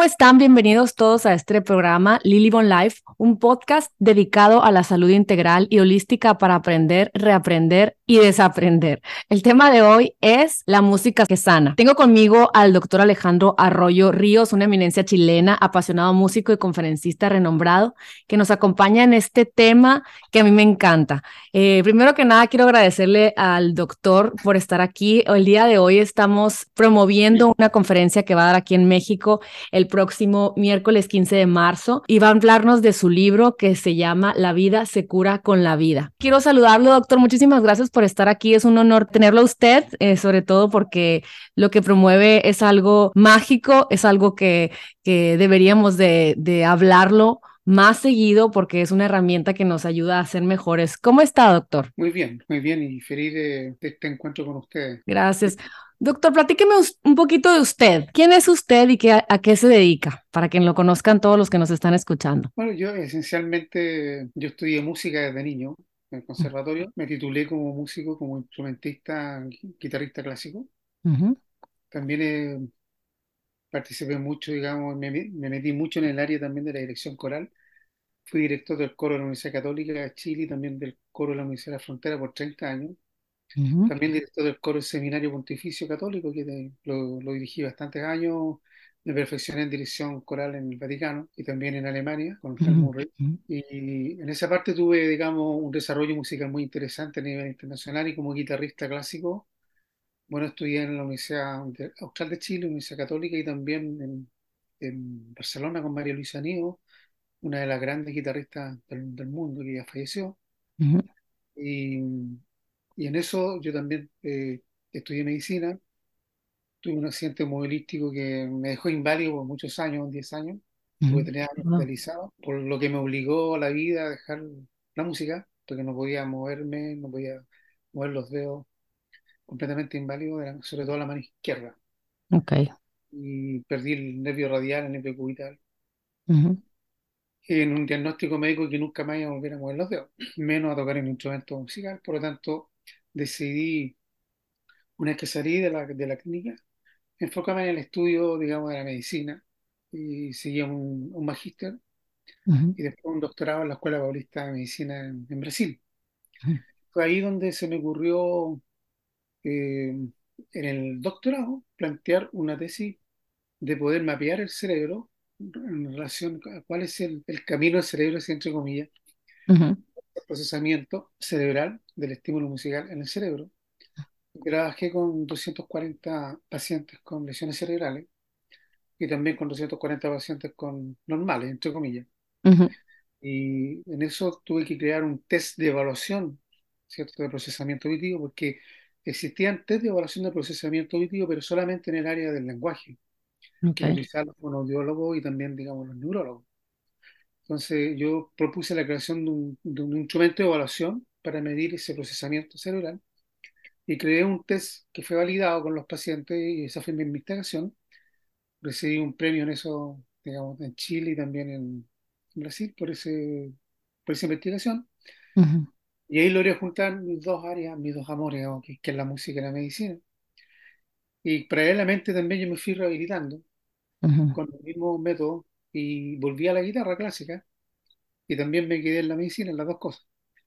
¿cómo están? Bienvenidos todos a este programa Lily Bon Life, un podcast dedicado a la salud integral y holística para aprender, reaprender y desaprender. El tema de hoy es la música que sana. Tengo conmigo al doctor Alejandro Arroyo Ríos, una eminencia chilena, apasionado músico y conferencista renombrado, que nos acompaña en este tema que a mí me encanta. Eh, primero que nada, quiero agradecerle al doctor por estar aquí. El día de hoy estamos promoviendo una conferencia que va a dar aquí en México el próximo miércoles 15 de marzo y va a hablarnos de su libro que se llama La vida se cura con la vida. Quiero saludarlo, doctor. Muchísimas gracias por estar aquí. Es un honor tenerlo a usted, eh, sobre todo porque lo que promueve es algo mágico, es algo que, que deberíamos de, de hablarlo más seguido porque es una herramienta que nos ayuda a ser mejores. ¿Cómo está, doctor? Muy bien, muy bien y feliz de, de este encuentro con usted. Gracias. Doctor, platíqueme un poquito de usted. ¿Quién es usted y qué, a qué se dedica? Para que lo conozcan todos los que nos están escuchando. Bueno, yo esencialmente, yo estudié música desde niño en el conservatorio. Me titulé como músico, como instrumentista, guitarrista clásico. También eh, participé mucho, digamos, me, me, metí mucho en el área también de la dirección coral. Fui director del coro de la Universidad Católica de Chile y también del coro de la Universidad de la Frontera por 30 años. También director del coro del Seminario Pontificio Católico, que lo, lo, dirigí bastantes años. Me perfeccioné en dirección coral en el Vaticano y también en Alemania con Helmut Y en esa parte tuve, digamos, un desarrollo musical muy interesante a nivel internacional y como guitarrista clásico. Bueno, estudié en la Universidad Austral de Chile, Universidad Católica y también en, en Barcelona con María Luisa Nido, una de las grandes guitarristas del, del mundo que ya falleció. Y y en eso yo también eh, estudié medicina, tuve un accidente movilístico que me dejó inválido por muchos años, 10 años, tuve que tener hospitalizado, por lo que me obligó a la vida a dejar la música, porque no podía moverme, no podía mover los dedos, completamente inválido, sobre todo la mano izquierda. Okay. Y perdí el nervio radial, el nervio cubital. En un diagnóstico médico que nunca más iba a volver a mover los dedos, menos a tocar un instrumento musical. Por lo tanto, decidí, una vez que salí de la, de la clínica, enfocarme en el estudio, digamos, de la medicina y seguí un, un magíster y después un doctorado en la Escuela Paulista de Medicina en, Brasil. Fue ahí donde se me ocurrió eh, en el doctorado plantear una tesis de poder mapear el cerebro en relación a cuál es el, el camino del cerebro, entre comillas, procesamiento cerebral del estímulo musical en el cerebro. Trabajé con 240 pacientes con lesiones cerebrales y también con 240 pacientes con normales, entre comillas. Y en eso tuve que crear un test de evaluación, ¿cierto?, de procesamiento auditivo, porque existían test de evaluación de procesamiento auditivo, pero solamente en el área del lenguaje, que utilizaban los fonoaudiólogos y también, digamos, los neurólogos. Entonces yo propuse la creación de un, de un, instrumento de evaluación para medir ese procesamiento cerebral y creé un test que fue validado con los pacientes y esa fue mi investigación. Recibí un premio en eso, digamos, en Chile y también en Brasil por, ese, por esa investigación. Y ahí logré juntar mis dos áreas, mis dos amores, que, que, es la música y la medicina. Y paralelamente también yo me fui rehabilitando con el mismo método y volví a la guitarra clásica y también me quedé en la medicina, en las dos cosas.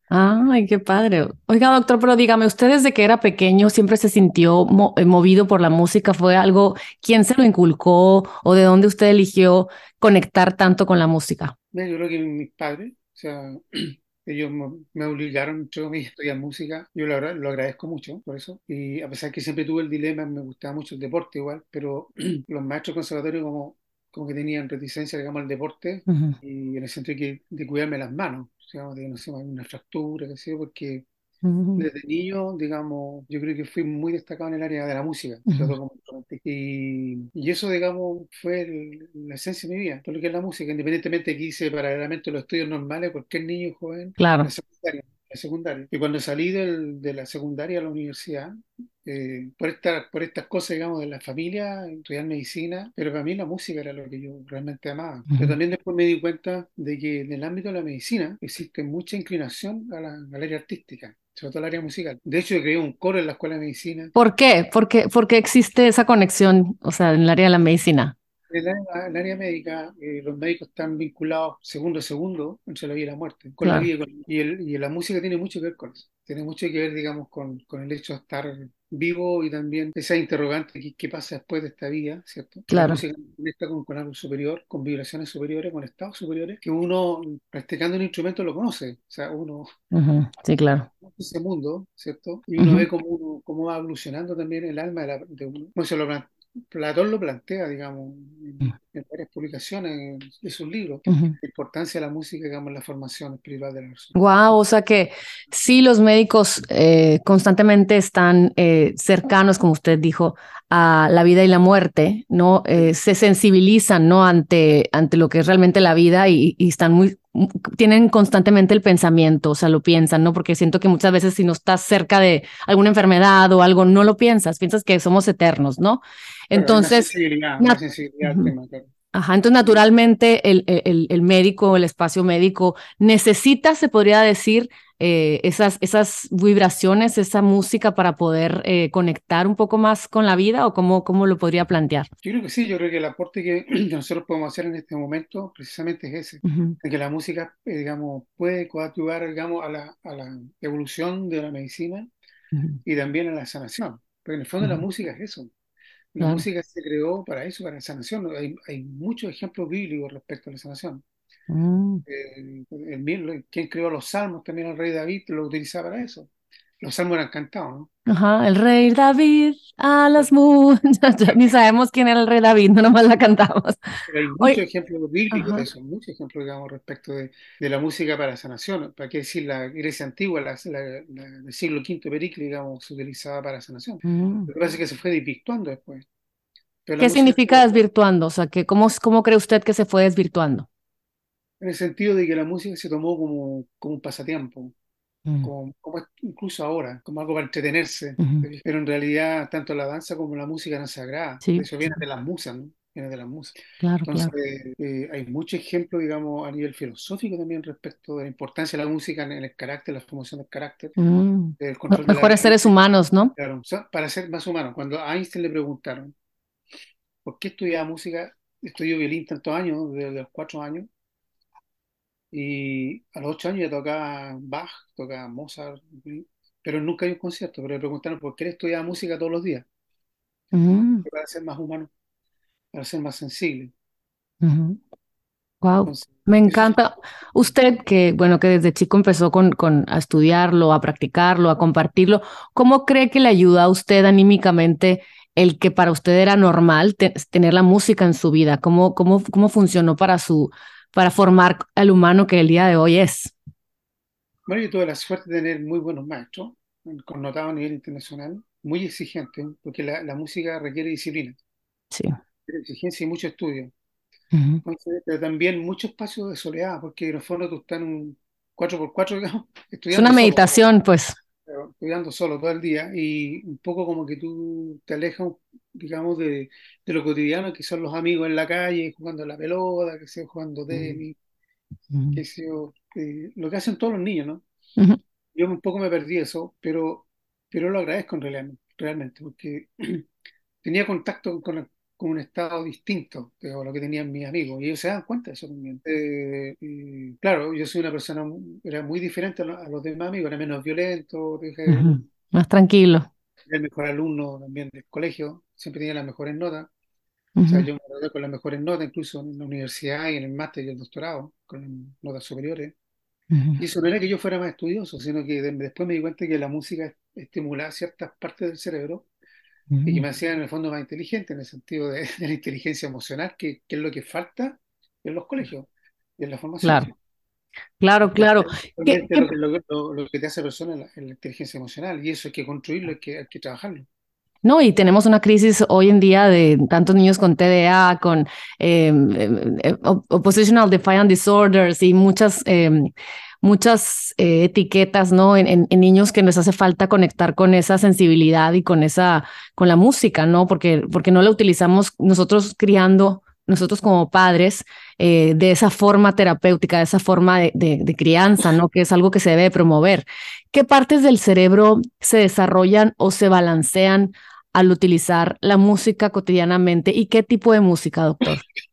Ay, qué padre. Oiga, doctor, pero dígame, ¿usted desde que era pequeño siempre se sintió eh, movido por la música? ¿Fue algo, quién se lo inculcó o de dónde usted eligió conectar tanto con la música? Yo creo que mis padres, o sea, ellos me obligaron a estudiar música. Yo lo, lo, agradezco mucho por eso. Y a pesar que siempre tuve el dilema, me gustaba mucho el deporte igual, pero los maestros conservatorios como como que tenían reticencia, digamos, al deporte y en el sentido de, de cuidarme las manos, digamos, de, no sé, una fractura, qué sé yo, porque desde niño, digamos, yo creo que fui muy destacado en el área de la música, y, y, eso, digamos, fue la esencia de mi vida, todo lo que es la música, independientemente de que hice paralelamente los estudios normales, cualquier niño joven, claro. la secundaria, la secundaria. Y cuando salí del, de la secundaria a la universidad, eh, por, esta, por estas cosas, digamos, de la familia, estudiar medicina, pero para mí la música era lo que yo realmente amaba. Pero también después me di cuenta de que en el ámbito de la medicina existe mucha inclinación a la, al área artística sobre todo el área musical. De hecho, yo creé un coro en la escuela de medicina. ¿Por qué? ¿Por qué, ¿Por qué existe esa conexión, o sea, en el área de la medicina? En el, área médica, eh, los médicos están vinculados segundo a segundo entre la vida y la muerte, con la vida y, y, la música tiene mucho que ver con eso. Tiene mucho que ver, digamos, con, con el hecho de estar vivo y también esa interrogante, ¿qué, qué pasa después de esta vida? ¿cierto? Claro. La música conecta con, con, algo superior, con vibraciones superiores, con estados superiores, que uno practicando un instrumento lo conoce. O sea, uno... Sí, claro. Ese mundo, ¿cierto? Y uno ve cómo, uno, cómo va evolucionando también el alma de, la, de uno. Bueno, se lo, Platón lo plantea, digamos, en, mm. varias publicaciones de sus libros, la importancia de la música, digamos, en la formación espiritual de la persona. Wow, o sea que sí, los médicos eh, constantemente están eh, cercanos, como usted dijo, a la vida y la muerte, ¿no? Eh, se sensibilizan, ¿no? Ante, ante lo que es realmente la vida y, y están muy tienen constantemente el pensamiento, o sea, lo piensan, ¿no? Porque siento que muchas veces si no estás cerca de alguna enfermedad o algo, no lo piensas, piensas que somos eternos, ¿no? Entonces... Ajá, entonces naturalmente el, el, el, médico, el espacio médico necesita, se podría decir, eh, esas, esas vibraciones, esa música para poder eh, conectar un poco más con la vida o cómo, cómo lo podría plantear? Yo creo que sí, yo creo que el aporte que nosotros podemos hacer en este momento precisamente es ese, de que la música, eh, digamos, puede coadyuvar, digamos, a la, a la evolución de la medicina y también a la sanación, porque en el fondo la música es eso. La música se creó para eso, para la sanación. Hay, hay muchos ejemplos bíblicos respecto a la sanación. Mm. Eh, el, quien creó los salmos, también el rey David lo utilizaba para eso. Los salmos eran cantados, ¿no? Ajá, el rey David a las muchachas. Ni sabemos quién era el rey David, no nomás la cantamos. Pero hay muchos ejemplos bíblicos de eso, muchos ejemplos, digamos, respecto de, de, la música para sanación. ¿Para qué decir la Grecia antigua, la, la, del siglo V Pericles, digamos, se utilizaba para sanación? Mm. Lo que pasa es que se fue desvirtuando después. ¿Qué significa desvirtuando? O sea, que ¿cómo, ¿cómo cree usted que se fue desvirtuando? En el sentido de que la música se tomó como, como un pasatiempo. Mm. Como, incluso ahora, como algo para entretenerse, pero en realidad tanto la danza como la música eran sagradas, eso viene de las musas, ¿no? Viene de las musas. Claro, Entonces, eh, hay muchos ejemplos, digamos, a nivel filosófico también respecto de la importancia de la música en el carácter, la formación del carácter. Mm. Los mejores seres humanos, ¿no? Claro, para ser más humanos. Cuando a Einstein le preguntaron, ¿por qué estudiaba música? Estudió violín tantos años, desde los cuatro años, y a los ocho años ya tocaba Bach, tocaba Mozart, pero nunca hay un concierto. Pero le preguntaron por qué él estudiaba música todos los días. Para ser más humano, para ser más sensible. Wow, me encanta. Usted que, bueno, que desde chico empezó con, con, a estudiarlo, a practicarlo, a compartirlo, ¿cómo cree que le ayuda a usted anímicamente el que para usted era normal tener la música en su vida? ¿Cómo, cómo, cómo funcionó para su, para formar al humano que el día de hoy es? Bueno, yo tuve la suerte de tener muy buenos maestros, connotados a nivel internacional, muy exigentes, porque la, la música requiere disciplina. Sí. Requiere exigencia y mucho estudio. pero también mucho espacio de soledad, porque en el fondo tú estás en un 4x4, digamos, estudiando. Es una meditación, pues. Estudiando solo todo el día y un poco como que tú te alejas digamos, de, de, lo cotidiano, que son los amigos en la calle, jugando la pelota, que sea jugando tenis, que sea, eh, lo que hacen todos los niños, ¿no? Yo un poco me perdí eso, pero, pero lo agradezco en realidad, realmente, porque tenía contacto con, con, un estado distinto de lo que tenían mis amigos, y ellos se dan cuenta de eso también. Eh, claro, yo soy una persona, era muy diferente a, los demás amigos, era menos violento, más tranquilo. el mejor alumno también del colegio, siempre tenía las mejores notas. O sea, yo me gradué con las mejores notas, incluso en la universidad y en el máster y el doctorado, con notas superiores. Y eso no era que yo fuera más estudioso, sino que después me di cuenta que la música estimulaba ciertas partes del cerebro y que me hacía en el fondo más inteligente, en el sentido de, la inteligencia emocional, que, que, es lo que falta en los colegios y en la formación. Claro. Claro, claro. Lo, que te hace persona es la, inteligencia emocional y eso hay que construirlo, hay que, hay que trabajarlo. No, y tenemos una crisis hoy en día de tantos niños con TDA, con em, Oppositional Defiant Disorders y muchas, muchas eh, etiquetas, ¿no? En, niños que les hace falta conectar con esa sensibilidad y con esa, con la música, ¿no? Porque, porque no la utilizamos nosotros criando nosotros como padres eh, de esa forma terapéutica, de esa forma de, de, crianza, ¿no? Que es algo que se debe promover. ¿Qué partes del cerebro se desarrollan o se balancean al utilizar la música cotidianamente y qué tipo de música, doctor?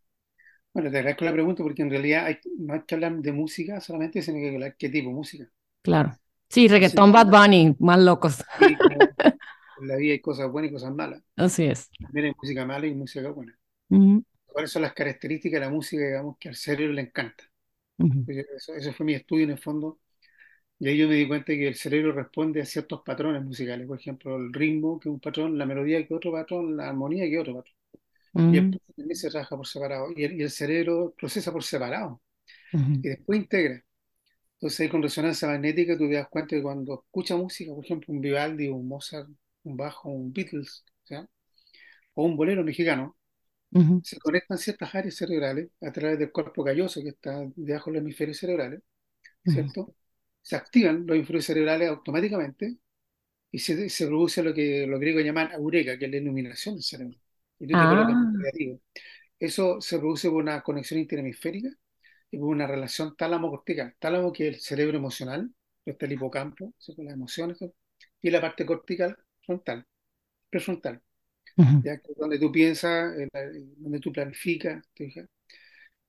Bueno, te agradezco la pregunta porque en realidad hay, no hay que hablar de música solamente, sino que hablar qué tipo de música. Claro. Sí, reggaetón, Bad Bunny, más locos. en la vida hay cosas buenas y cosas malas. Así es. También hay música mala y música buena. ¿Cuáles son las características de la música, digamos, que al cerebro le encanta? eso, fue mi estudio en el fondo. Y ahí yo me di cuenta que el cerebro responde a ciertos patrones musicales. Por ejemplo, el ritmo, que es un patrón, la melodía, que es otro patrón, la armonía, que otro patrón. Y el también se trabaja por separado. Y el, cerebro procesa por separado. Y después integra. Entonces ahí con resonancia magnética tú te das cuenta que cuando escucha música, por ejemplo, un Vivaldi, un Mozart, un bajo, un Beatles, o un bolero mexicano, se conectan ciertas áreas cerebrales a través del cuerpo calloso que está debajo de los hemisferios cerebrales, ¿cierto? Se activan los hemisferios cerebrales automáticamente y se, se, produce lo que los griegos llaman eureka, que es la iluminación del cerebro. Y ah. Eso se produce por una conexión interhemisférica y por una relación tálamo-cortical. Tálamo que es el cerebro emocional, está el hipocampo, las emociones, y la parte cortical frontal, prefrontal ya donde tú piensas, donde tú planificas,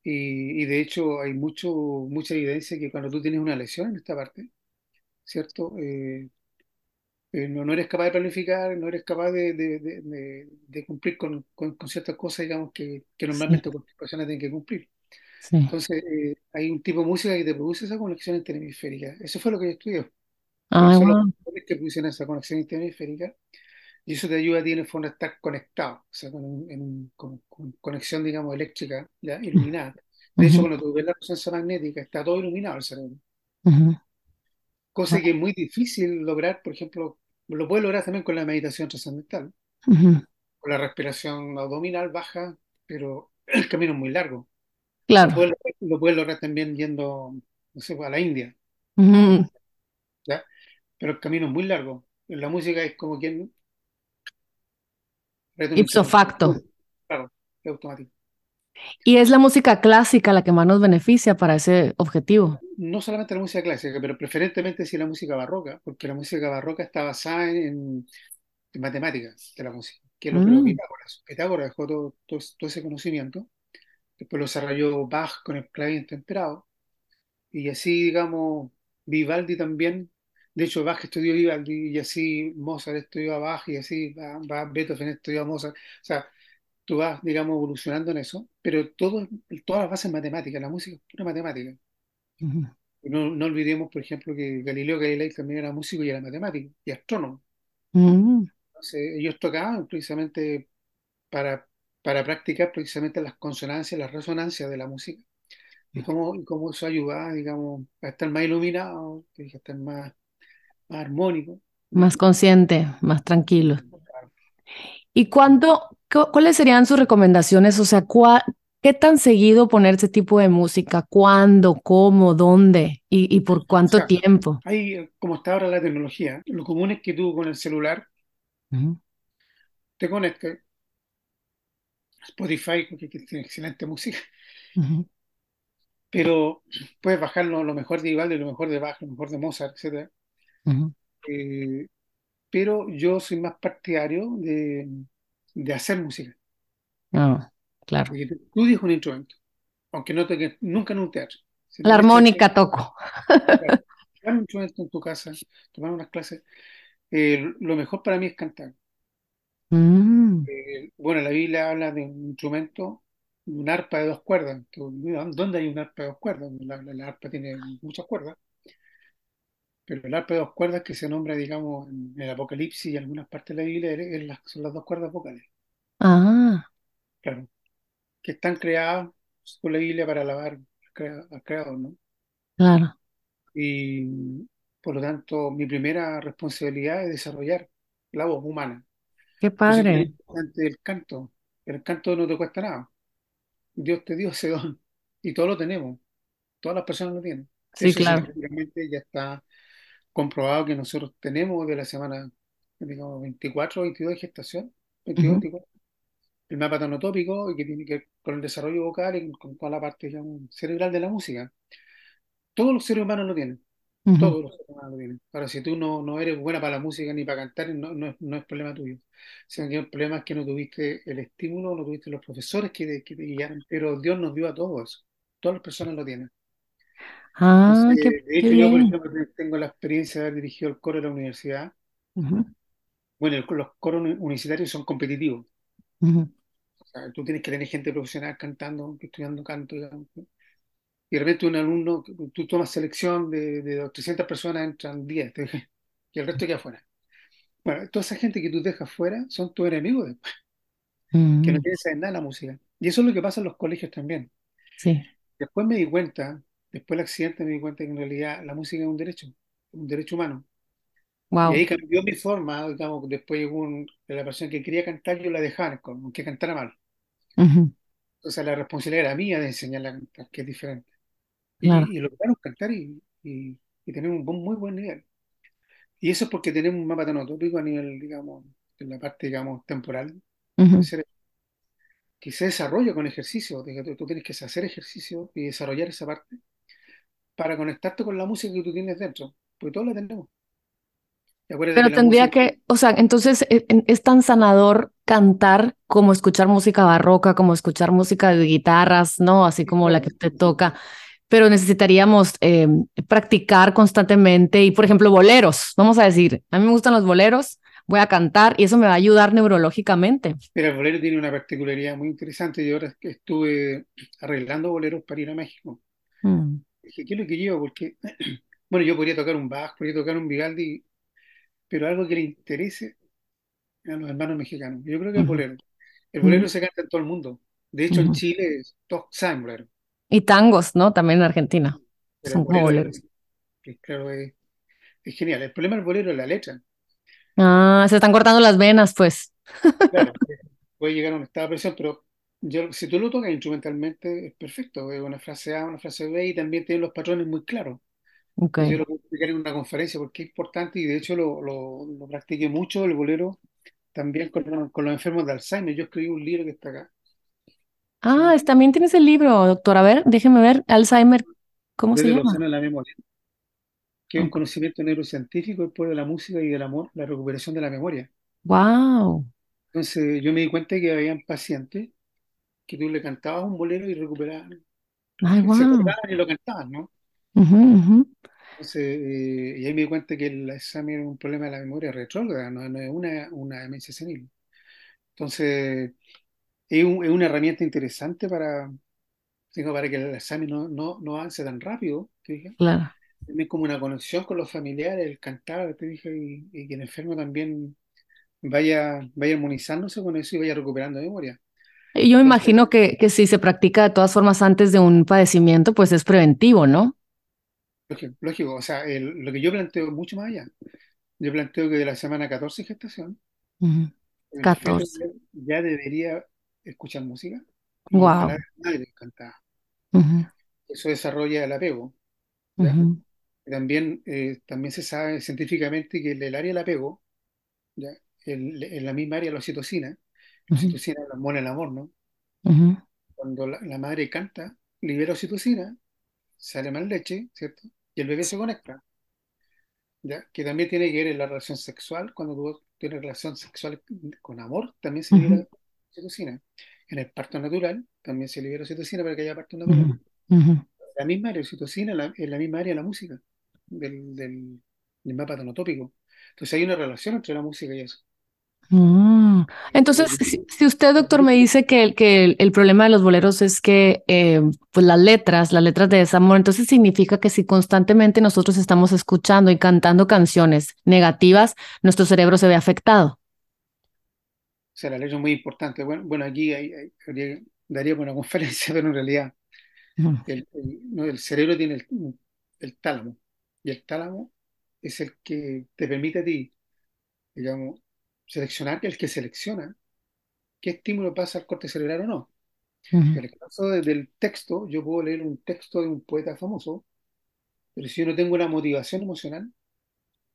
y, y, de hecho hay mucho, mucha evidencia que cuando tú tienes una lesión en esta parte, ¿cierto? Eh, eh, no, no, eres capaz de planificar, no eres capaz de, de, de, cumplir con, con, ciertas cosas, digamos, que, que normalmente cualquier persona tiene que cumplir. Entonces, eh, hay un tipo de música que te produce esa conexión interhemisférica. Eso fue lo que yo estudié. Ah, Son los que producen esa conexión interhemisférica y eso te ayuda a ti en el fondo a estar conectado, o sea, con, en, con, conexión, digamos, eléctrica, ¿ya? iluminada. De hecho, cuando tú ves la resonancia magnética, está todo iluminado el cerebro. Cosa que es muy difícil lograr, por ejemplo, lo puedes lograr también con la meditación trascendental. Con la respiración abdominal baja, pero el camino es muy largo. Claro. Lo puedes, lograr también yendo, no sé, a la India. ¿ya? Pero el camino es muy largo. La música es como quien Ipso facto. Claro, es automático. Y es la música clásica la que más nos beneficia para ese objetivo. No solamente la música clásica, pero preferentemente sí la música barroca, porque la música barroca está basada en, matemáticas de la música, que es lo que mm. Pitágoras. Pitágoras dejó todo, todo, ese conocimiento, después lo desarrolló Bach con el clavín temperado, y así, digamos, Vivaldi también de hecho, Bach estudió Vivaldi y así Mozart estudió a Bach y así Beethoven estudió a Mozart. O sea, tú vas, digamos, evolucionando en eso, pero todo, todas las bases matemáticas, la música es pura matemática. no, no, olvidemos, por ejemplo, que Galileo Galilei también era músico y era matemático y astrónomo. Entonces, ellos tocaban precisamente para, para practicar precisamente las consonancias, las resonancias de la música. Y cómo, y cómo eso ayuda, digamos, a estar más iluminado, a estar más más armónico. Más consciente, más tranquilo. ¿Y cuándo, cuáles serían sus recomendaciones? O sea, ¿qué tan seguido poner ese tipo de música? ¿Cuándo? ¿Cómo? ¿Dónde? ¿Y, por cuánto tiempo? Hay, como está ahora la tecnología, lo común es que tú con el celular te conectes Spotify, porque tiene excelente música, pero puedes bajar lo, mejor de Vivaldi, lo mejor de Bach, lo mejor de Mozart, etcétera eh, pero yo soy más partidario de, de hacer música. Ah, claro. Porque tú estudias un instrumento, aunque no te nunca en un teatro. la armónica toco. Tomar un instrumento en tu casa, tomar unas clases. Eh, lo mejor para mí es cantar. Mm. Eh, bueno, la Biblia habla de un instrumento, un arpa de dos cuerdas. ¿Dónde hay un arpa de dos cuerdas? la arpa tiene muchas cuerdas. Pero el arpa de dos cuerdas que se nombra, digamos, en el Apocalipsis y en algunas partes de la Biblia son las dos cuerdas vocales. Ah. Claro. Que están creadas por la Biblia para alabar al creador, ¿no? Claro. Y por lo tanto, mi primera responsabilidad es desarrollar la voz humana. Qué padre. El canto. El canto no te cuesta nada. Dios te dio ese don. Y todos lo tenemos. Todas las personas lo tienen. Sí, claro. ya está comprobado que nosotros tenemos de la semana, digamos, 24 22 de gestación, 22, 24, el mapa tonotópico y que tiene que ver con el desarrollo vocal y con toda la parte cerebral de la música. Todos los seres humanos lo tienen. Todos los seres humanos lo tienen. Ahora, si tú no, no eres buena para la música ni para cantar, no, no, es, no es problema tuyo. Sino que el problema es que no tuviste el estímulo, no tuviste los profesores que te, que te guiaron. Pero Dios nos dio a todos. Todas las personas lo tienen. Ah, qué, de hecho, yo, por ejemplo, tengo la experiencia de haber dirigido el coro de la universidad. Bueno, los coros universitarios son competitivos. O sea, tú tienes que tener gente profesional cantando, estudiando canto, digamos. Y de repente un alumno, tú tomas selección de, de 300 personas, entran 10, y el resto queda afuera. Bueno, toda esa gente que tú dejas fuera son tus enemigos después, que no quieren saber nada de la música. Y eso es lo que pasa en los colegios también. Sí. Después me di cuenta, después del accidente me di cuenta que en realidad la música es un derecho, un derecho humano. Wow. Y ahí cambió mi forma, digamos, después llegó un, la persona que quería cantar, yo la dejaba, aunque cantara mal. Entonces la responsabilidad era mía de enseñarla a cantar, que es diferente. Y, y logramos cantar y, y, tener un muy buen nivel. Y eso es porque tenemos un mapa tanotópico a nivel, digamos, en la parte, digamos, temporal, que se desarrolla con ejercicio. Tú, tú, tienes que hacer ejercicio y desarrollar esa parte para conectarte con la música que tú tienes dentro, porque todos la tenemos. Pero tendría que, o sea, entonces e, es, tan sanador cantar como escuchar música barroca, como escuchar música de guitarras, ¿no? Así como la que te toca. Pero necesitaríamos eh, practicar constantemente y, por ejemplo, boleros. Vamos a decir, a mí me gustan los boleros, voy a cantar y eso me va a ayudar neurológicamente. Pero el bolero tiene una particularidad muy interesante. Yo ahora estuve arreglando boleros para ir a México. Mm. Dije, ¿qué es lo que llevo? Porque, bueno, yo podría tocar un Bach, podría tocar un Vivaldi pero algo que le interese a los hermanos mexicanos. Yo creo que el bolero. El bolero se canta en todo el mundo. De hecho, en Chile es todo saben bolero. Y tangos, ¿no? También en Argentina. Son como boleros. claro, es, genial. El problema del bolero es la letra. Ah, se están cortando las venas, pues. Claro, puede llegar a un estado de presión, pero yo, si tú lo tocas instrumentalmente, es perfecto. Es una frase A, una frase B y también tiene los patrones muy claros. Yo lo puedo explicar en una conferencia porque es importante y de hecho lo, lo, lo practiqué mucho el bolero también con, con, los enfermos de Alzheimer. Yo escribí un libro que está acá. Ah, también tienes el libro, doctor. A ver, déjeme ver. Alzheimer, ¿cómo se llama? De la memoria, que es un conocimiento neurocientífico, el poder de la música y del amor, la recuperación de la memoria. Wow. Entonces yo me di cuenta que habían pacientes que tú le cantabas un bolero y recuperaban. Ay, wow. Se y lo cantaban, ¿no? Entonces, eh, y ahí me di cuenta que el examen es un problema de la memoria retrógrada, no, es una, una, demencia senil. Entonces, es, una herramienta interesante para, para que el examen no, no, no avance tan rápido, te dije. Claro. También como una conexión con los familiares, el cantar, te dije, y, que el enfermo también vaya, vaya armonizándose con eso y vaya recuperando memoria. Yo me imagino que, que si se practica de todas formas antes de un padecimiento, pues es preventivo, ¿no? Lógico, o sea, lo que yo planteo mucho más allá. Yo planteo que de la semana 14 de gestación, 14. ya debería escuchar música. Wow. Eso desarrolla el apego. También, eh, también se sabe científicamente que el, área del apego, ¿ya? en la misma área de la oxitocina, la oxitocina el amor, ¿no? Cuando la, la, madre canta, libera oxitocina, sale más leche, ¿cierto? y el bebé se conecta. ¿ya? Que también tiene que ver en la relación sexual, cuando tú tienes relación sexual con amor, también se libera oxitocina. En el parto natural también se libera oxitocina para que haya parto natural. La misma área, oxitocina, la, en la misma área de la música, del, del, del mapa tonotópico. Entonces hay una relación entre la música y eso. Mm. Entonces, si, usted, doctor, me dice que, el, que el, problema de los boleros es que eh, pues las letras, las letras de desamor, entonces significa que si constantemente nosotros estamos escuchando y cantando canciones negativas, nuestro cerebro se ve afectado. O sea, la letra es muy importante. Bueno, bueno aquí hay, daría una conferencia, pero en realidad el, no, el, cerebro tiene el, el tálamo y el tálamo es el que te permite a ti, digamos, seleccionar el que selecciona qué estímulo pasa al corte cerebral o no. En el caso del texto, yo puedo leer un texto de un poeta famoso, pero si yo no tengo una motivación emocional,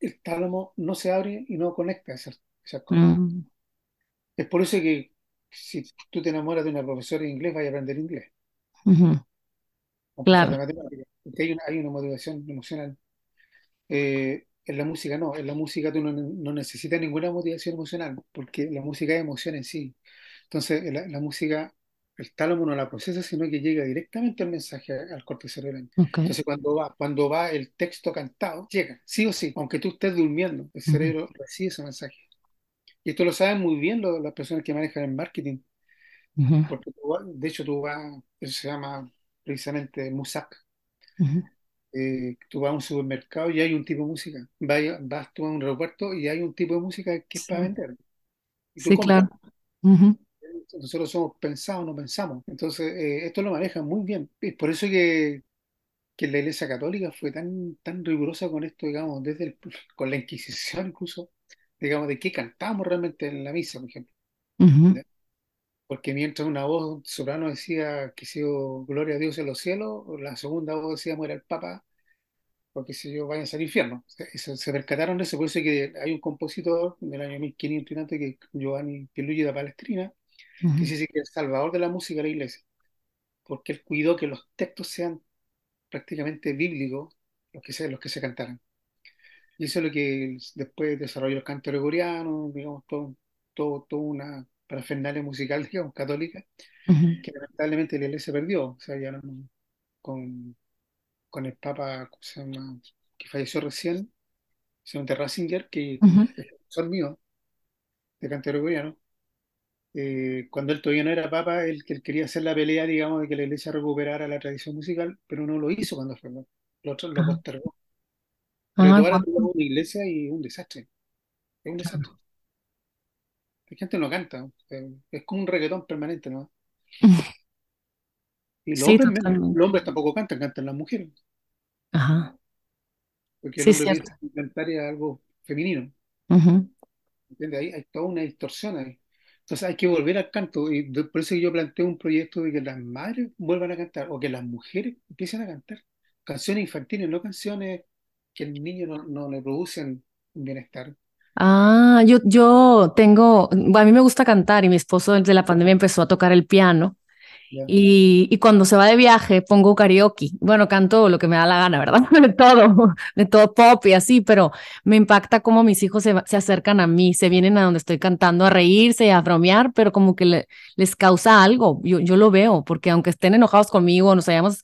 el tálamo no se abre y no conecta. Es por eso que si tú te enamoras de una profesora de inglés, vaya a aprender inglés. Claro. Porque hay una, hay una motivación emocional. Eh, en la música no, en la música tú no, no necesitas ninguna motivación emocional, porque la música es emoción en sí. Entonces, la, la música, el tálamo no la procesa, sino que llega directamente el mensaje al corte cerebral. Entonces, cuando va, cuando va el texto cantado, llega, sí o sí, aunque tú estés durmiendo, el cerebro recibe ese mensaje. Y esto lo saben muy bien las personas que manejan el marketing. Porque de hecho tú vas, eso se llama precisamente Musak. Eh, tú vas a un supermercado y hay un tipo de música. Vas, vas tú a un aeropuerto y hay un tipo de música que es para vender. Y sí, claro. Nosotros somos pensados, no pensamos. Entonces, eh, esto lo manejan muy bien. Es por eso que, que la Iglesia Católica fue tan, tan rigurosa con esto, digamos, desde con la Inquisición incluso, digamos, de qué cantamos realmente en la misa, por ejemplo. Porque mientras una voz soprano decía que si gloria a Dios en los cielos, la segunda voz decía muera el Papa, porque si yo vayan al infierno. Se, se, percataron de eso, por eso que hay un compositor del año 1500 que es Giovanni Pierluigi da Palestrina, que dice que es el salvador de la música de la iglesia, porque él cuidó que los textos sean prácticamente bíblicos los que se, los que se cantaran. Y eso es lo que después desarrolló el canto gregoriano, digamos, todo, todo, todo una parafernalia musical, digamos, católica, que lamentablemente la iglesia perdió. O sea, ya no, con, con el Papa, se llama? que falleció recién, señor de Ratzinger, que es profesor mío de gregoriano. Eh, cuando él todavía no era papa, él, él quería hacer la pelea, digamos, de que la iglesia recuperara la tradición musical, pero no lo hizo cuando fue, lo, lo postergó. Pero ah, ahora tenemos una iglesia y un desastre. Es un desastre. La gente no canta. Es como un reggaetón permanente, ¿no? Y los, hombres, los hombres tampoco cantan, cantan las mujeres. Ajá. Porque el hombre piensa que cantar es algo femenino. ¿Entiendes? Hay, hay toda una distorsión ahí. Entonces hay que volver al canto. Y por eso yo planteo un proyecto de que las madres vuelvan a cantar o que las mujeres empiecen a cantar. Canciones infantiles, no canciones que el niño no, no le producen bienestar. Ah, yo, yo tengo, a mí me gusta cantar y mi esposo desde la pandemia empezó a tocar el piano. Y, y, cuando se va de viaje pongo karaoke. Bueno, canto lo que me da la gana, ¿verdad? De todo, de todo pop y así, pero me impacta cómo mis hijos se, se acercan a mí, se vienen a donde estoy cantando a reírse y a bromear, pero como que les causa algo. Yo, yo lo veo, porque aunque estén enojados conmigo, nos hayamos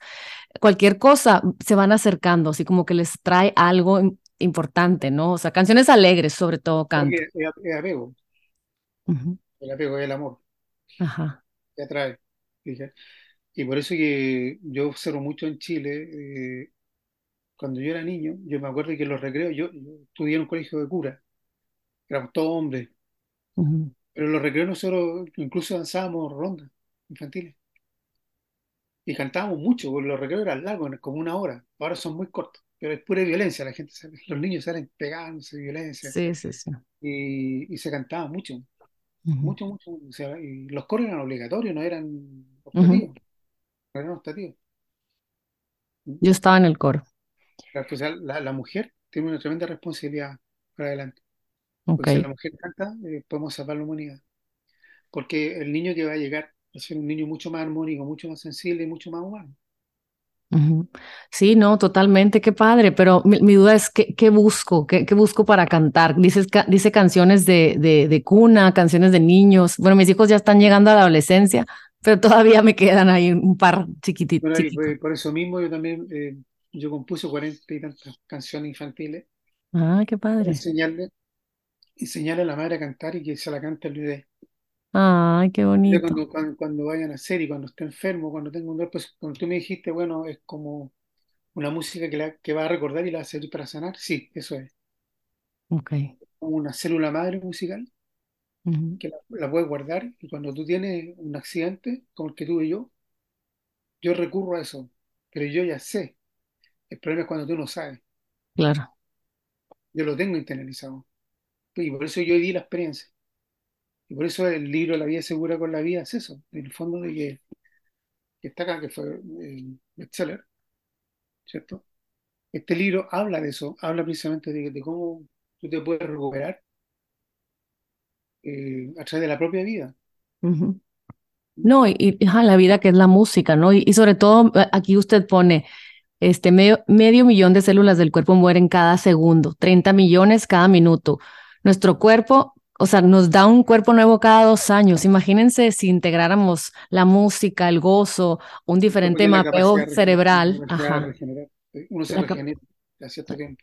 cualquier cosa, se van acercando, así como que les trae algo importante, ¿no? O sea, canciones alegres sobre todo canto. Es, apego. El apego es el amor. Ajá. Que atrae. Y por eso que yo observo mucho en Chile, eh, cuando yo era niño, yo me acuerdo que en los recreos, yo, estudié en un colegio de cura, éramos todos hombres, pero en los recreos nosotros incluso danzábamos rondas infantiles. Y cantábamos mucho, porque los recreos eran largos, como una hora, ahora son muy cortos pero es pura violencia, la gente, los niños salen pegándose, violencia. Sí, sí, sí. Y, y se cantaba mucho, mucho, mucho. O sea, y los coros eran obligatorios, no eran optativos. No eran optativos. Yo estaba en el coro. Pues, la, la, mujer tiene una tremenda responsabilidad para adelante. Porque si la mujer canta, eh, podemos salvar la humanidad. Porque el niño que va a llegar va a ser un niño mucho más armónico, mucho más sensible y mucho más humano. Sí, no, totalmente, qué padre, pero mi, duda es, ¿qué, qué busco? ¿Qué, ¿Qué, busco para cantar? Dices, dice canciones de, de, de, cuna, canciones de niños. Bueno, mis hijos ya están llegando a la adolescencia, pero todavía me quedan ahí un par chiquititos. por eso mismo yo también, eh, yo compuse cuarenta y tantas canciones infantiles. Ah, qué padre. Enseñarle, enseñarle a la madre a cantar y que se la cante el bebé. Ay, qué bonito. Cuando, cuando, vayan a hacer y cuando esté enfermo, cuando tenga un dolor, pues cuando tú me dijiste, bueno, es como una música que, la, que va a recordar y la va a servir para sanar, sí, eso es. Ok. Como una célula madre musical que la, la, puedes guardar y cuando tú tienes un accidente como el que tuve yo, yo recurro a eso, pero yo ya sé. El problema es cuando tú no sabes. Claro. Yo lo tengo internalizado. Y por eso yo di la experiencia. Y por eso el libro La vida segura con la vida es eso, en el fondo de que, está acá, que fue el bestseller, ¿cierto? Este libro habla de eso, habla precisamente de, cómo tú te puedes recuperar eh, a través de la propia vida. No, y, la vida que es la música, ¿no? Y, y, sobre todo, aquí usted pone, este medio, medio millón de células del cuerpo mueren cada segundo, 30 millones cada minuto. Nuestro cuerpo o sea, nos da un cuerpo nuevo cada dos años. Imagínense si integráramos la música, el gozo, un diferente mapeo cerebral. Uno se regenera cierto tiempo.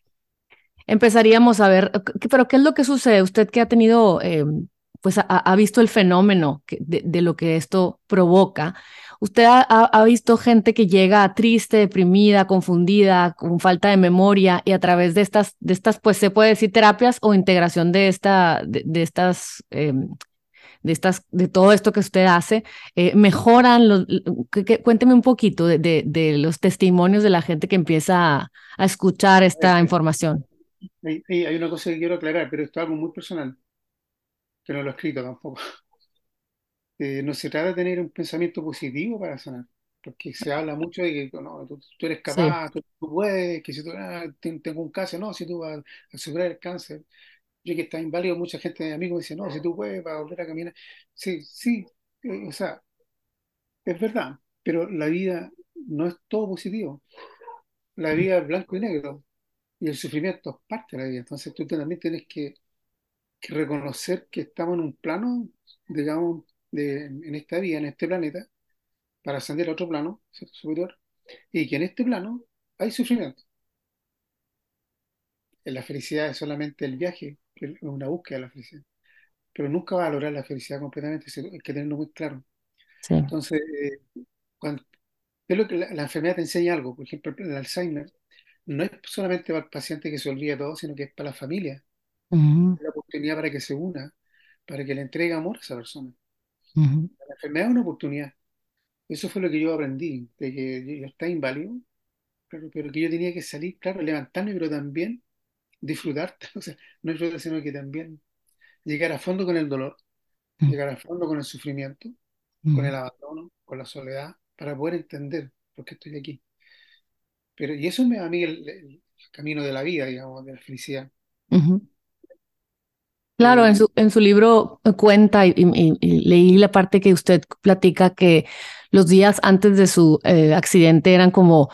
Empezaríamos a ver, pero ¿qué es lo que sucede? Usted que ha tenido, eh, pues ha, visto el fenómeno de, de, lo que esto provoca. ¿Usted ha, visto gente que llega triste, deprimida, confundida, con falta de memoria y a través de estas, de estas, pues se puede decir terapias o integración de esta, de, estas, em, de estas, de todo esto que usted hace, eh, mejoran los, cuénteme un poquito de, los testimonios de la gente que empieza a, a escuchar esta información. Hay, hay, una cosa que quiero aclarar, pero esto es algo muy personal, que no lo he escrito tampoco. Eh, no se trata de tener un pensamiento positivo para sanar, porque se habla mucho de que no, tú, eres capaz, tú, puedes, que si tú ah, tengo un cáncer, no, si tú vas a superar el cáncer. Yo que está inválido, mucha gente, amigos, me dice, no, si tú puedes, para volver a caminar. Sí, sí, eh, o sea, es verdad, pero la vida no es todo positivo. La vida es blanco y negro, y el sufrimiento es parte de la vida. Entonces tú también tienes que, que reconocer que estamos en un plano, digamos, en esta vida, en este planeta, para ascender a otro plano superior, y que en este plano hay sufrimiento. La felicidad es solamente el viaje, es una búsqueda de la felicidad, pero nunca va a lograr la felicidad completamente, hay que tenerlo muy claro. Entonces, cuando, es lo que la, enfermedad te enseña algo, por ejemplo, el Alzheimer, no es solamente para el paciente que se olvida todo, sino que es para la familia. Es la oportunidad para que se una, para que le entregue amor a esa persona. La enfermedad es una oportunidad. Eso fue lo que yo aprendí, de que yo, estaba inválido, pero, pero, que yo tenía que salir, claro, levantarme, pero también disfrutar, o sea, no disfrutar, sino que también llegar a fondo con el dolor, llegar a fondo con el sufrimiento, con el abandono, con la soledad, para poder entender por qué estoy aquí. Pero, y eso me a mí el, camino de la vida, digamos, de la felicidad. Claro, en su, en su libro cuenta y, leí la parte que usted platica que los días antes de su eh, accidente eran como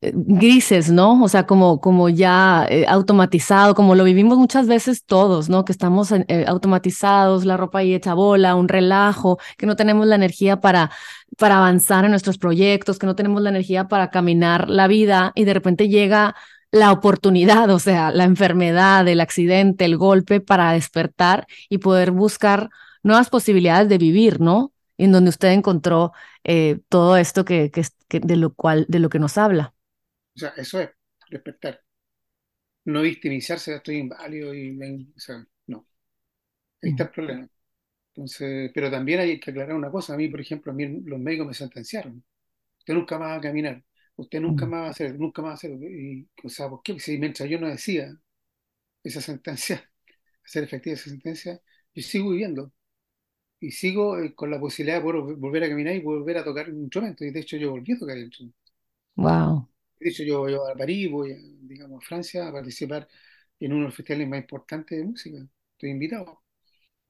eh, grises, ¿no? O sea, como, como ya eh, automatizado, como lo vivimos muchas veces todos, ¿no? Que estamos automatizados, la ropa ahí hecha bola, un relajo, que no tenemos la energía para, para avanzar en nuestros proyectos, que no tenemos la energía para caminar la vida y de repente llega la oportunidad, o sea, la enfermedad, el accidente, el golpe para despertar y poder buscar nuevas posibilidades de vivir, ¿no? En donde usted encontró eh, todo esto que, que, de lo cual, de lo que nos habla. O sea, eso es despertar. No victimizarse, estoy inválido y o sea, no. Ahí está el problema. Entonces, pero también hay que aclarar una cosa. A mí, por ejemplo, a mí los médicos me sentenciaron. Usted nunca más va a caminar usted nunca más va a hacer, nunca más va a hacer. Y, o sea, ¿por qué? Si mientras yo no decía esa sentencia, hacer efectiva esa sentencia, yo sigo viviendo. Y sigo eh, con la posibilidad de poder volver a caminar y volver a tocar un instrumento. Y de hecho yo volví a tocar el instrumento. Wow. De hecho yo voy a París, voy a, digamos, a Francia a participar en uno de los festivales más importantes de música. Estoy invitado.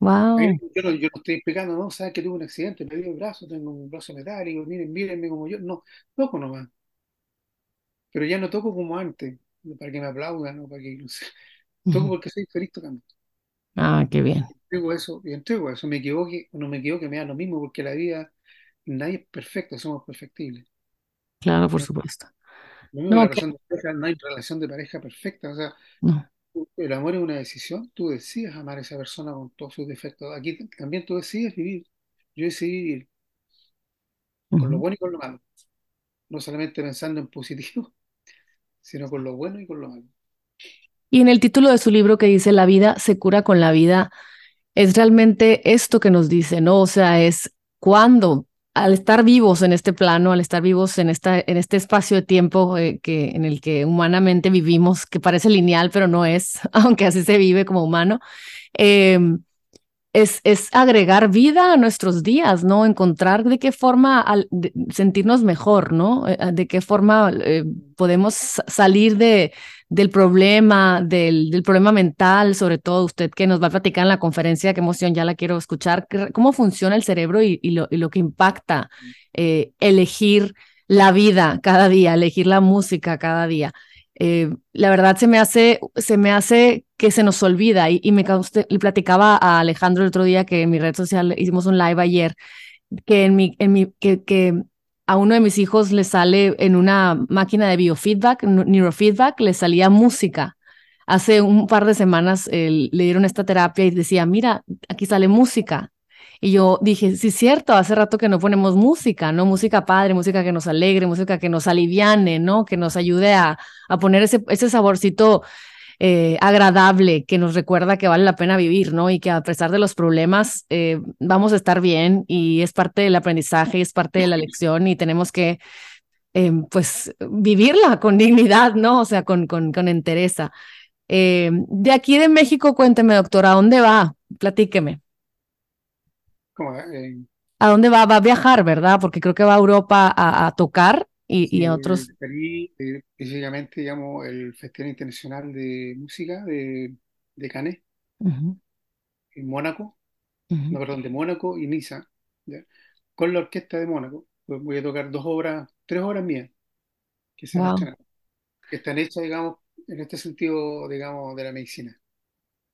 Wow. yo, no, yo no estoy explicando, no, sabes que tuve un accidente, me dio el brazo, tengo un brazo metálico, miren, mírenme como yo. No, toco nomás pero ya no toco como antes, para que me aplaudan o para que, no sé, toco porque soy feliz tocando. Ah, qué bien. Entrego eso, y entrego eso, me equivoque o no me equivoque, me da lo mismo, porque la vida, nadie es perfecto, somos perfectibles. Claro, por supuesto. No, no, hay relación de pareja perfecta, o sea, el amor es una decisión, tú decides amar a esa persona con todos sus defectos. Aquí también tú decides vivir. Yo decidí vivir con lo bueno y con lo malo. No solamente pensando en positivo, sino con lo bueno y con lo malo. Y en el título de su libro que dice La vida se cura con la vida, es realmente esto que nos dice, ¿no? O sea, es cuando al estar vivos en este plano, al estar vivos en, esta, en este espacio de tiempo eh, que, en el que humanamente vivimos, que parece lineal, pero no es, aunque así se vive como humano, eh, es, es, agregar vida a nuestros días, ¿no? Encontrar de qué forma sentirnos mejor, ¿no? Eh, de qué forma eh, podemos salir de, del problema, del, del, problema mental, sobre todo usted que nos va a platicar en la conferencia, qué emoción, ya la quiero escuchar, cómo funciona el cerebro y, y, lo, y lo, que impacta eh, elegir la vida cada día, elegir la música cada día. Eh, la verdad se me hace, se me hace que se nos olvida y, me platicaba a Alejandro el otro día que en mi red social hicimos un live ayer que a uno de mis hijos le sale en una máquina de biofeedback, neurofeedback, le salía música. Hace un par de semanas le dieron esta terapia y decía, mira, aquí sale música. Y yo dije, sí, cierto, hace rato que no ponemos música, ¿no? Música padre, música que nos alegre, música que nos aliviane, ¿no? Que nos ayude a, a poner ese, ese saborcito eh, agradable, que nos recuerda que vale la pena vivir, ¿no? Y que a pesar de los problemas eh, vamos a estar bien y es parte del aprendizaje, es parte de la lección y tenemos que, eh, pues, vivirla con dignidad, ¿no? O sea, con, con, con entereza. de aquí de México, cuénteme, doctora, ¿a dónde va? Platíqueme. Eh, ¿A dónde va? Va a viajar, ¿verdad? Porque creo que va a Europa a, tocar y, a otros. Eh, específicamente, digamos, el Festival Internacional de Música de, de Cannes, en Mónaco, no, perdón, de Mónaco y Niza, con la orquesta de Mónaco. Pues voy a tocar dos obras, tres obras mías, que, se que están hechas, digamos, en este sentido, digamos, de la medicina.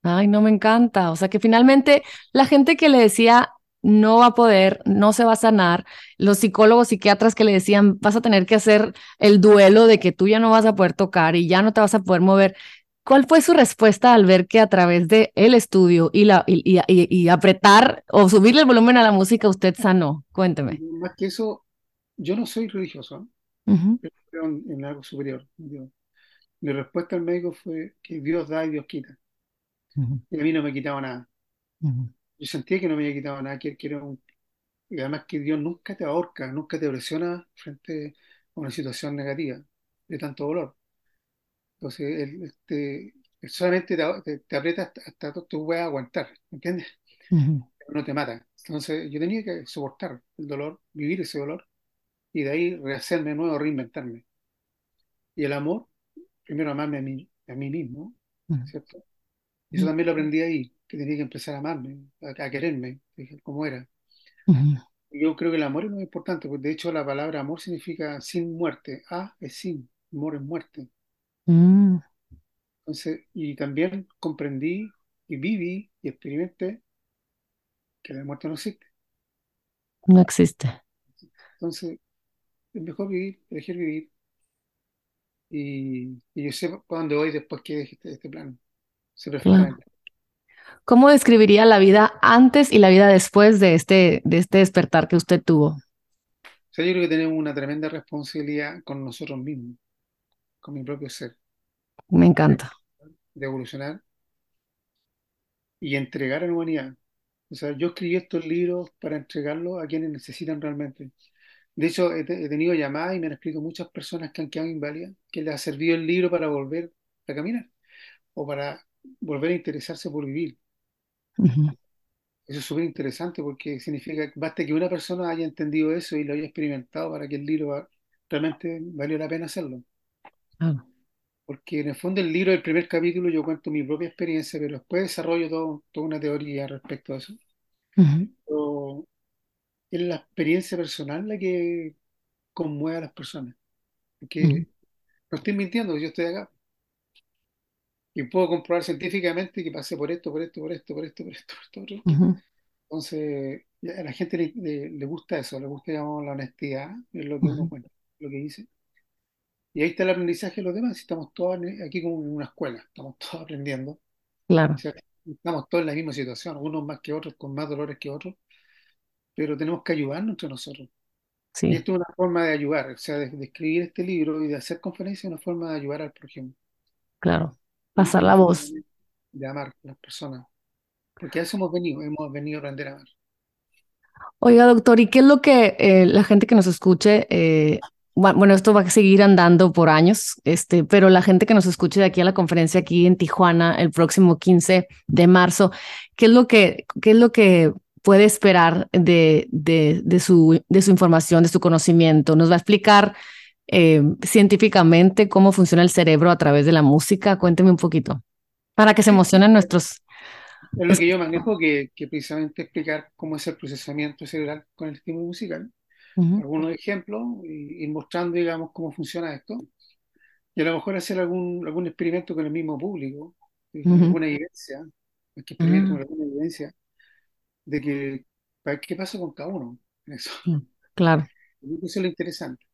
Ay, no me encanta. O sea que finalmente la gente que le decía no va a poder, no se va a sanar. Los psicólogos, psiquiatras que le decían, vas a tener que hacer el duelo de que tú ya no vas a poder tocar y ya no te vas a poder mover. ¿Cuál fue su respuesta al ver que a través de el estudio y, la, y, apretar o subirle el volumen a la música usted sanó? Cuénteme. Más que eso, yo no soy religioso, creo en, algo superior. Mi respuesta al médico fue que Dios da y Dios quita. Y a mí no me quitaba nada yo sentía que no me había quitado nada, que, era un, y además que Dios nunca te ahorca, nunca te presiona frente a una situación negativa, de tanto dolor. Entonces, él, este, solamente te, te, aprieta hasta, hasta, tú puedas aguantar, ¿entiendes? No te mata. Entonces, yo tenía que soportar el dolor, vivir ese dolor, y de ahí rehacerme de nuevo, reinventarme. Y el amor, primero amarme a mí, a mí mismo, ¿cierto? Y eso también lo aprendí ahí que tenía que empezar a amarme, a, quererme, como era. Yo creo que el amor es muy importante, porque de hecho la palabra amor significa sin muerte. A es sin, amor es muerte. Mm. Entonces, y también comprendí y viví y experimenté que la muerte no existe. No existe. Entonces, es mejor vivir, elegir vivir. Y, yo sé para dónde voy después que deje este, este plano. Sé perfectamente. ¿Cómo describiría la vida antes y la vida después de este, de este despertar que usted tuvo? O sea, yo creo que tenemos una tremenda responsabilidad con nosotros mismos, con mi propio ser. Me encanta. De evolucionar y entregar a la humanidad. O sea, yo escribí estos libros para entregarlos a quienes necesitan realmente. De hecho, he, tenido llamadas y me han escrito muchas personas que han quedado inválidas, que les ha servido el libro para volver a caminar o para volver a interesarse por vivir. Eso es súper interesante porque significa que basta que una persona haya entendido eso y lo haya experimentado para que el libro realmente valió la pena hacerlo. Porque en el fondo el libro, el primer capítulo, yo cuento mi propia experiencia, pero después desarrollo todo, toda una teoría respecto a eso. es la experiencia personal la que conmueve a las personas. Porque no estoy mintiendo, yo estoy acá y puedo comprobar científicamente que pasé por esto, por esto, por esto, por esto, por esto, por esto. Entonces, a la gente le, gusta eso, le gusta digamos, la honestidad, es lo que uno cuenta, lo que dice. Y ahí está el aprendizaje de los demás, estamos todos aquí como en una escuela, estamos todos aprendiendo. Claro. estamos todos en la misma situación, unos más que otros, con más dolores que otros, pero tenemos que ayudarnos entre nosotros. Sí. Y esto es una forma de ayudar, o sea, de, escribir este libro y de hacer conferencias es una forma de ayudar al prójimo. Claro pasar la voz. De amar a las personas. Porque a eso hemos venido, hemos venido a aprender a amar. Oiga, doctor, ¿y qué es lo que eh, la gente que nos escuche, eh, bueno, esto va a seguir andando por años, este, pero la gente que nos escuche de aquí a la conferencia aquí en Tijuana el próximo 15 de marzo, ¿qué es lo que, qué es lo que puede esperar de, de, de, su, de su información, de su conocimiento? ¿Nos va a explicar eh, científicamente cómo funciona el cerebro a través de la música. Cuénteme un poquito, para que se emocionen nuestros... Es lo que yo manejo, que, que precisamente explicar cómo es el procesamiento cerebral con el estímulo musical. algunos ejemplos y, mostrando, digamos, cómo funciona esto. Y a lo mejor hacer algún, algún experimento con el mismo público, alguna evidencia, que experimento con alguna evidencia de que, qué pasa con cada uno en eso. Claro. Eso es lo interesante.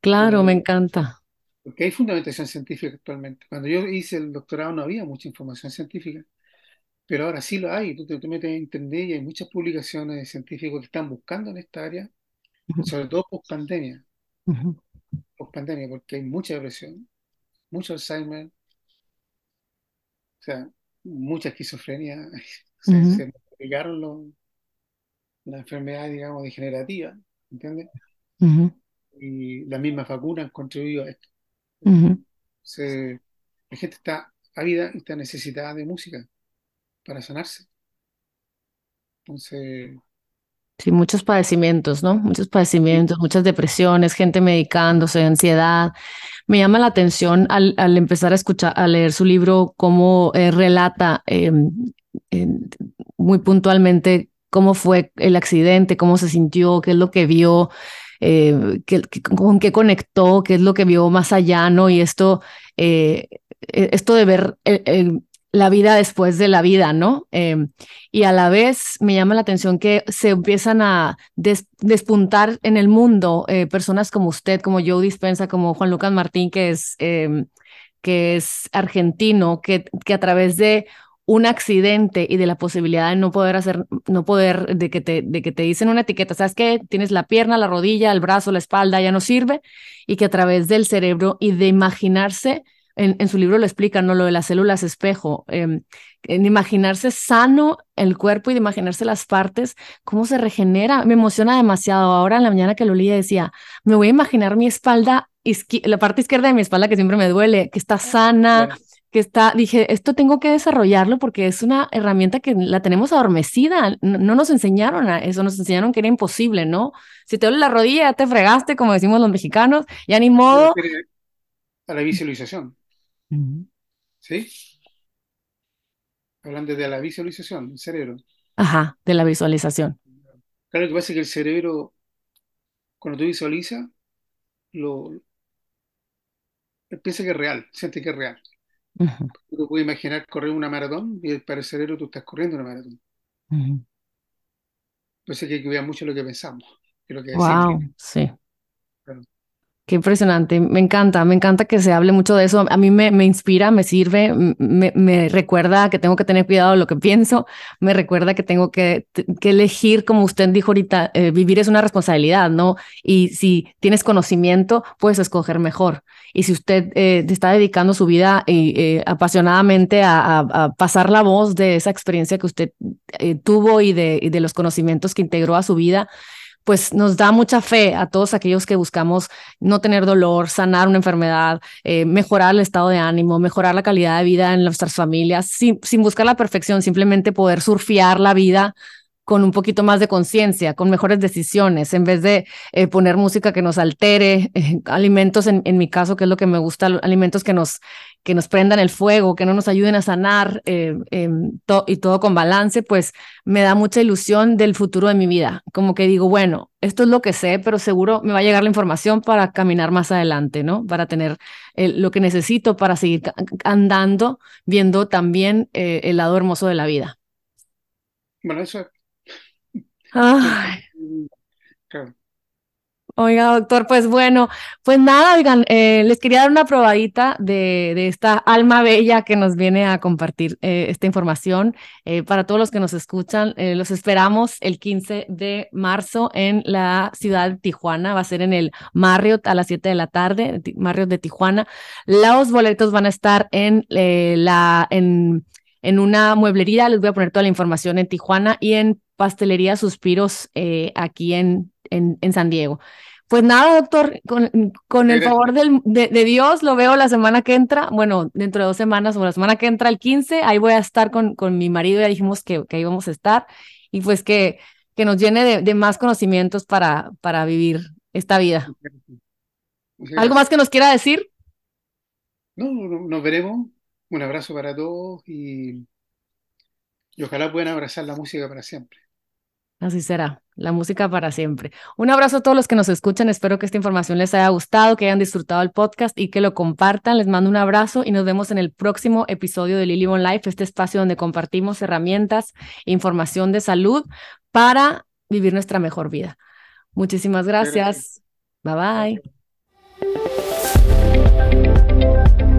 Claro, me encanta. Porque hay fundamentación científica actualmente. Cuando yo hice el doctorado no había mucha información científica, pero ahora sí lo hay. Tú te, metes en internet y hay muchas publicaciones de científicos que están buscando en esta área, sobre todo post pandemia. Post pandemia, porque hay mucha depresión, mucho Alzheimer, o sea, mucha esquizofrenia. Se multiplicaron las enfermedades, digamos, degenerativas, ¿entiendes? Y las mismas vacunas han contribuido a esto la gente está ávida y está necesitada de música para sanarse. Entonces. Sí, muchos padecimientos, ¿no? Muchos padecimientos, muchas depresiones, gente medicándose, ansiedad. Me llama la atención al, empezar a escuchar, a leer su libro, cómo eh, relata em, muy puntualmente cómo fue el accidente, cómo se sintió, qué es lo que vio, eh, con qué conectó, qué es lo que vio más allá, ¿no? Y esto, eh, e, esto de ver la vida después de la vida, ¿no? Em, y a la vez me llama la atención que se empiezan a despuntar en el mundo eh, personas como usted, como Joe Dispensa, como Juan Lucas Martín, que es, em, que es argentino, que, que a través de un accidente y de la posibilidad de no poder hacer, no poder, de que te, de que te dicen una etiqueta, ¿sabes qué? Tienes la pierna, la rodilla, el brazo, la espalda, ya no sirve, y que a través del cerebro y de imaginarse, en, su libro lo explican, ¿no? Lo de las células espejo, em, en imaginarse sano el cuerpo y de imaginarse las partes, cómo se regenera, me emociona demasiado. Ahora en la mañana que lo leía decía, me voy a imaginar mi espalda, la parte izquierda de mi espalda que siempre me duele, que está sana, que está, dije, esto tengo que desarrollarlo porque es una herramienta que la tenemos adormecida, no, nos enseñaron a eso, nos enseñaron que era imposible, ¿no? Si te duele la rodilla, ya te fregaste, como decimos los mexicanos, ya ni modo. A la visualización. ¿Sí? Hablando de la visualización, el cerebro. Ajá, de la visualización. Claro, lo que pasa es que el cerebro, cuando tú visualizas, lo, piensa que es real, siente que es real. Tú puedes imaginar correr una maratón y para el cerebro tú estás corriendo una maratón. Entonces hay que cuidar mucho lo que pensamos. lo que wow, sí. Qué impresionante, me encanta, me encanta que se hable mucho de eso. A mí me, me inspira, me sirve, me, me, recuerda que tengo que tener cuidado de lo que pienso, me recuerda que tengo que, que elegir, como usted dijo ahorita, eh, vivir es una responsabilidad, ¿no? Y si tienes conocimiento, puedes escoger mejor. Y si usted eh, está dedicando su vida eh, apasionadamente a, a, pasar la voz de esa experiencia que usted tuvo y de, y de los conocimientos que integró a su vida, pues nos da mucha fe a todos aquellos que buscamos no tener dolor, sanar una enfermedad, eh, mejorar el estado de ánimo, mejorar la calidad de vida en nuestras familias, sin, sin buscar la perfección, simplemente poder surfear la vida con un poquito más de conciencia, con mejores decisiones, en vez de eh, poner música que nos altere, eh, alimentos, en, en, mi caso, que es lo que me gusta, alimentos que nos, que nos prendan el fuego, que no nos ayuden a sanar eh, em, y todo con balance, pues me da mucha ilusión del futuro de mi vida. Como que digo, bueno, esto es lo que sé, pero seguro me va a llegar la información para caminar más adelante, ¿no? Para tener lo que necesito para seguir andando, viendo también el lado hermoso de la vida. Bueno, eso Oiga, doctor, pues bueno, pues nada, oigan, eh, les quería dar una probadita de, esta alma bella que nos viene a compartir eh, esta información. Eh, para todos los que nos escuchan, los esperamos el 15 de marzo en la ciudad de Tijuana, va a ser en el Marriott a las 7 de la tarde, Marriott de Tijuana. Los boletos van a estar en la, en, en una mueblería, les voy a poner toda la información en Tijuana y en Pastelería Suspiros aquí en, en, San Diego. Pues nada, doctor, con, con el favor del, de, Dios, lo veo la semana que entra, bueno, dentro de dos semanas o la semana que entra el 15, ahí voy a estar con, con mi marido, ya dijimos que, que ahí vamos a estar, y pues que, que nos llene de, de más conocimientos para, para vivir esta vida. ¿Algo más que nos quiera decir? No, nos veremos. Un abrazo para todos y, y ojalá puedan abrazar la música para siempre. Así será. La música para siempre. Un abrazo a todos los que nos escuchan. Espero que esta información les haya gustado, que hayan disfrutado el podcast y que lo compartan. Les mando un abrazo y nos vemos en el próximo episodio de Lily on Life, este espacio donde compartimos herramientas e información de salud para vivir nuestra mejor vida. Muchísimas gracias. Bye bye.